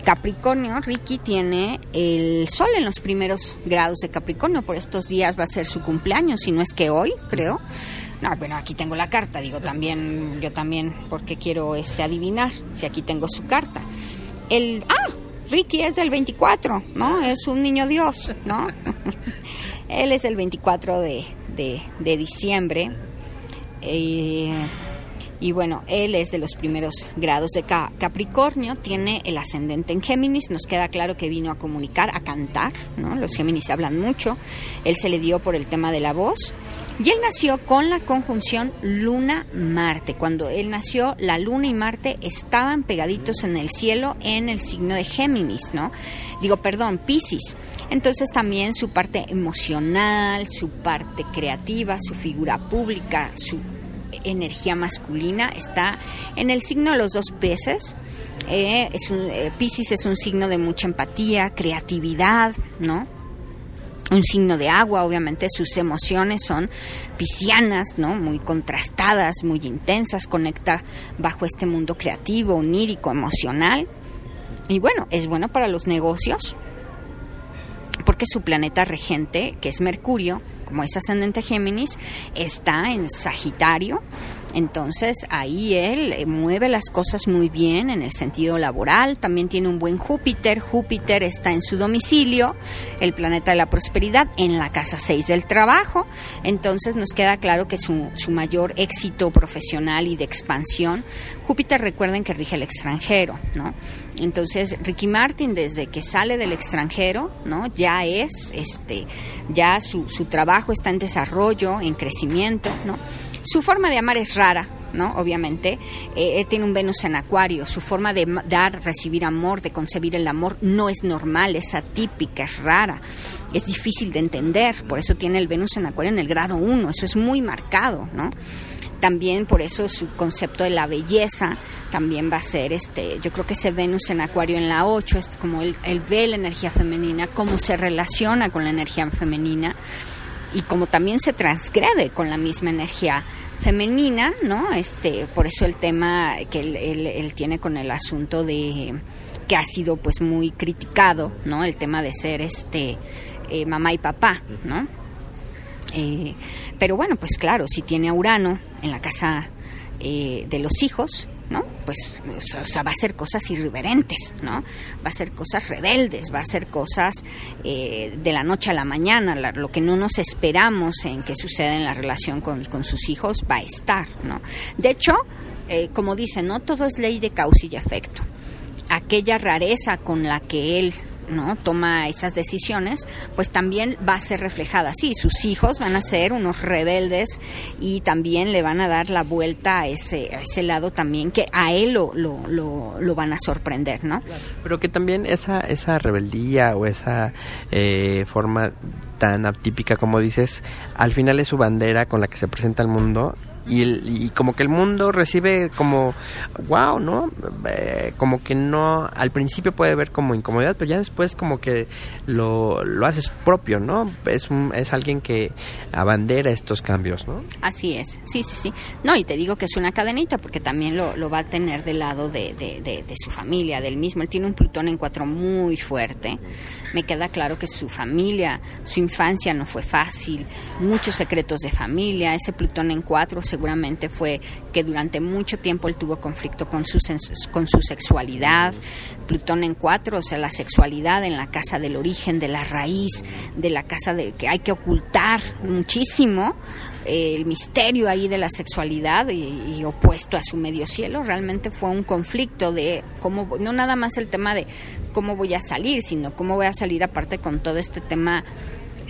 Capricornio, Ricky tiene el sol en los primeros grados de Capricornio, por estos días va a ser su cumpleaños, si no es que hoy, creo. No, bueno, aquí tengo la carta, digo, también, yo también, porque quiero este adivinar si aquí tengo su carta. El, ah, Ricky es del 24, ¿no? Es un niño Dios, ¿no? Él es el 24 de, de, diciembre. Eh, y bueno, él es de los primeros grados de Capricornio, tiene el ascendente en Géminis, nos queda claro que vino a comunicar, a cantar, ¿no? Los Géminis hablan mucho, él se le dio por el tema de la voz. Y él nació con la conjunción Luna-Marte. Cuando él nació, la Luna y Marte estaban pegaditos en el cielo en el signo de Géminis, ¿no? Digo, perdón, Pisces. Entonces también su parte emocional, su parte creativa, su figura pública, su energía masculina está en el signo de los dos peces. Eh, es un, eh, Pisces es un signo de mucha empatía, creatividad, ¿no? Un signo de agua, obviamente sus emociones son piscianas, ¿no? Muy contrastadas, muy intensas, conecta bajo este mundo creativo, onírico, emocional. Y bueno, es bueno para los negocios, porque su planeta regente, que es Mercurio, como es ascendente Géminis, está en Sagitario. Entonces ahí él eh, mueve las cosas muy bien en el sentido laboral, también tiene un buen Júpiter, Júpiter está en su domicilio, el planeta de la prosperidad, en la casa 6 del trabajo, entonces nos queda claro que su, su mayor éxito profesional y de expansión, Júpiter recuerden que rige el extranjero, ¿no? Entonces Ricky Martin desde que sale del extranjero, ¿no? Ya es, este, ya su, su trabajo está en desarrollo, en crecimiento, ¿no? Su forma de amar es rara, ¿no? Obviamente, eh, él tiene un Venus en Acuario, su forma de dar, recibir amor, de concebir el amor no es normal, es atípica, es rara, es difícil de entender, por eso tiene el Venus en Acuario en el grado 1, eso es muy marcado, ¿no? También por eso su concepto de la belleza también va a ser, este, yo creo que ese Venus en Acuario en la 8 es como él, él ve la energía femenina, cómo se relaciona con la energía femenina y como también se transgrede con la misma energía femenina, ¿no? Este, por eso el tema que él, tiene con el asunto de que ha sido pues muy criticado, ¿no? El tema de ser este eh, mamá y papá, ¿no? Eh, pero bueno, pues claro, si tiene a Urano en la casa eh, de los hijos, ¿no? Pues, o sea, va a hacer cosas irreverentes, ¿no? Va a hacer cosas rebeldes, va a hacer cosas eh, de la noche a la mañana, lo que no nos esperamos en que suceda en la relación con, sus hijos va a estar, ¿no? De hecho, eh, como dice, no todo es ley de causa y efecto. Aquella rareza con la que él ¿no? toma esas decisiones, pues también va a ser reflejada Sí, Sus hijos van a ser unos rebeldes y también le van a dar la vuelta a ese, a ese lado también que a él lo, lo, lo, van a sorprender, ¿no? Pero que también esa, esa rebeldía o esa eh, forma tan atípica como dices, al final es su bandera con la que se presenta al mundo y, el, y como que el mundo recibe como wow no eh, como que no al principio puede ver como incomodidad pero ya después como que lo, lo haces propio no es un, es alguien que abandera estos cambios no así es sí sí sí. No y te digo que es una cadenita porque también lo, lo va a tener del lado de, de, su familia del mismo. Él tiene un Plutón en cuatro muy fuerte. Me queda claro que su familia, su infancia no fue fácil, muchos secretos de familia, ese Plutón en cuatro seguramente fue que durante mucho tiempo él tuvo conflicto con su, con su sexualidad, Plutón en cuatro, o sea, la sexualidad en la casa del origen, de la raíz, de la casa de que hay que ocultar muchísimo, el misterio ahí de la sexualidad y, opuesto a su medio cielo, realmente fue un conflicto de cómo, no nada más el tema de cómo voy a salir, sino cómo voy a salir aparte con todo este tema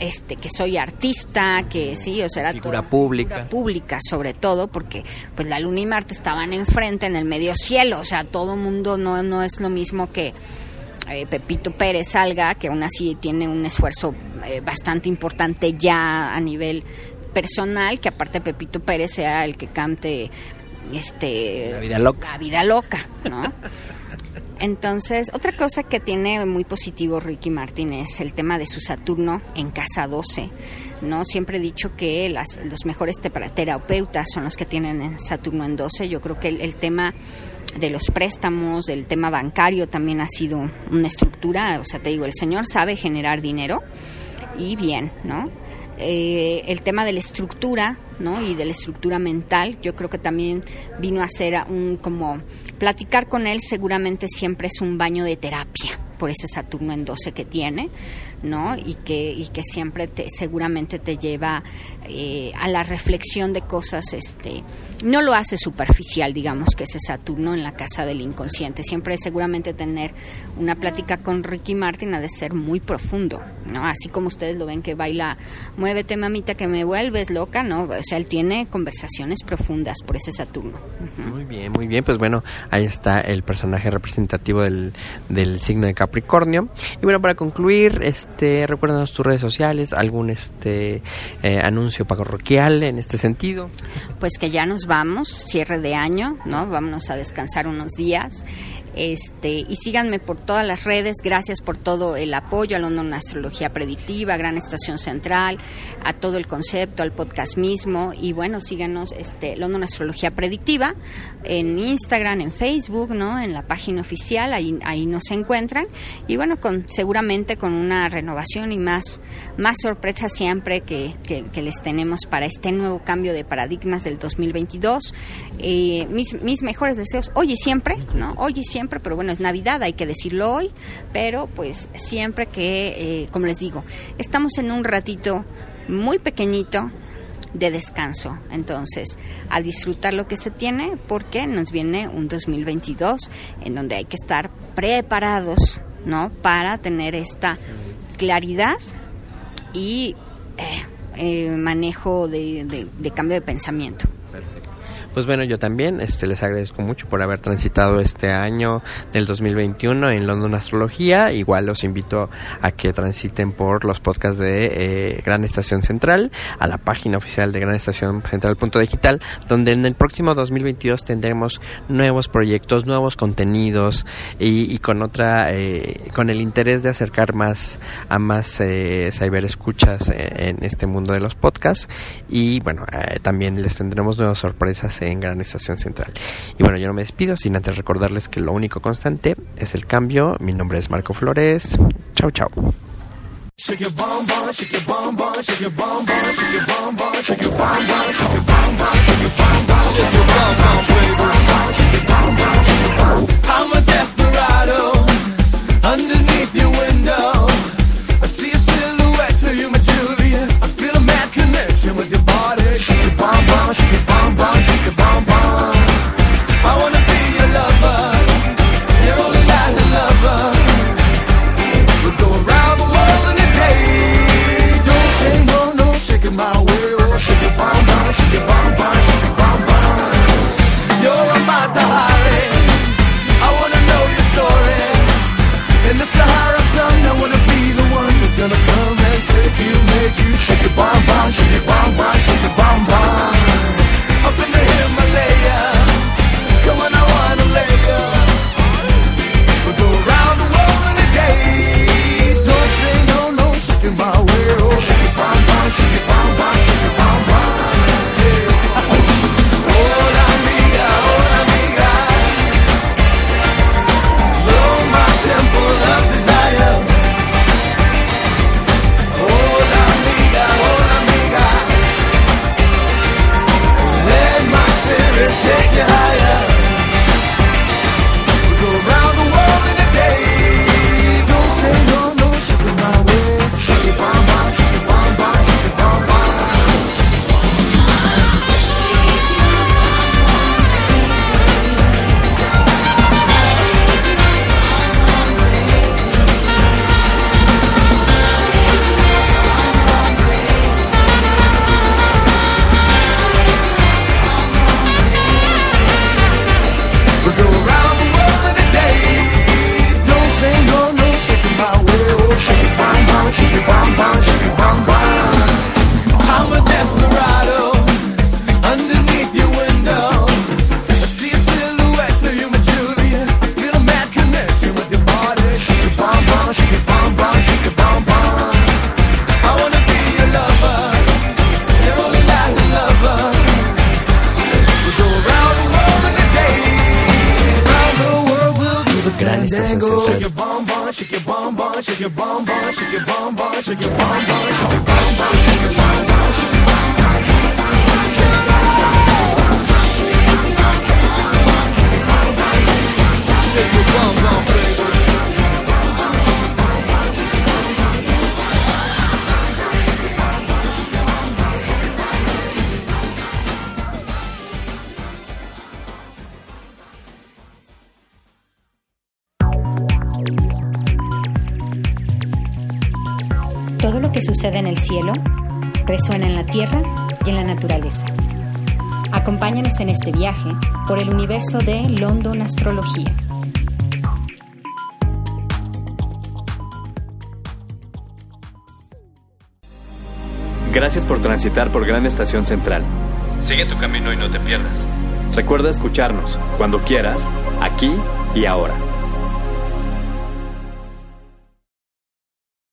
este que soy artista, que sí, o sea, era figura pública. Figura pública sobre todo, porque pues la Luna y Marte estaban enfrente en el medio cielo, o sea, todo mundo no, no es lo mismo que eh, Pepito Pérez salga, que aún así tiene un esfuerzo eh, bastante importante ya a nivel personal, que aparte Pepito Pérez sea el que cante este la vida loca. La vida loca, ¿no? Entonces, otra cosa que tiene muy positivo Ricky Martin es el tema de su Saturno en casa 12. ¿no? Siempre he dicho que las, los mejores terapeutas son los que tienen Saturno en 12. Yo creo que el, tema de los préstamos, del tema bancario también ha sido una estructura. O sea, te digo, el señor sabe generar dinero y bien, ¿no? Eh, el tema de la estructura, ¿no? Y de la estructura mental, yo creo que también vino a ser un como platicar con él seguramente siempre es un baño de terapia por ese Saturno en 12 que tiene, ¿no? Y que, y que siempre te, seguramente te lleva eh, a la reflexión de cosas, este, no lo hace superficial, digamos, que ese Saturno en la casa del inconsciente. Siempre seguramente tener una plática con Ricky Martin ha de ser muy profundo, ¿no? Así como ustedes lo ven que baila, muévete mamita que me vuelves loca, ¿no? O sea, él tiene conversaciones profundas por ese Saturno. Muy bien, muy bien. Pues bueno, ahí está el personaje representativo del, del signo de Capricornio. Y bueno, para concluir, este, recuérdanos tus redes sociales, algún este eh, anuncio parroquial en este sentido. Pues que ya nos vamos, cierre de año, ¿no? Vámonos a descansar unos días. Este, y síganme por todas las redes. Gracias por todo el apoyo a London Astrología Predictiva, Gran Estación Central, a todo el concepto, al podcast mismo. Y bueno, síganos este, London Astrología Predictiva en Instagram, en Facebook, ¿no? En la página oficial, ahí, ahí nos encuentran. Y bueno, con, seguramente con una renovación y más, más sorpresa siempre que, que, les tenemos para este nuevo cambio de paradigmas del 2022. Eh, mis, mis mejores deseos hoy y siempre, ¿no? Hoy y siempre pero bueno, es Navidad, hay que decirlo hoy, pero pues siempre que, eh, como les digo, estamos en un ratito muy pequeñito de descanso. Entonces, a disfrutar lo que se tiene porque nos viene un 2022 en donde hay que estar preparados, ¿no? Para tener esta claridad y eh, eh, manejo de cambio de pensamiento. Pues bueno, yo también este, les agradezco mucho por haber transitado este año del 2021 en London Astrología. Igual los invito a que transiten por los podcasts de eh, Gran Estación Central, a la página oficial de Gran Estación Central Punto Digital, donde en el próximo 2022 tendremos nuevos proyectos, nuevos contenidos y, con otra, eh, con el interés de acercar más a más eh, escuchas en este mundo de los podcasts. Y bueno, eh, también les tendremos nuevas sorpresas en Gran Estación Central. Y bueno, yo no me despido sin antes recordarles que lo único constante es el cambio. Mi nombre es Marco Flores. Chau, chau. shake bomb, bomb, shake bomb, bomb. shake it, bomb, bomb, shake it, bomb. Por el universo de London Astrología. Gracias por transitar por Gran Estación Central. Sigue tu camino y no te pierdas. Recuerda escucharnos cuando quieras, aquí y ahora.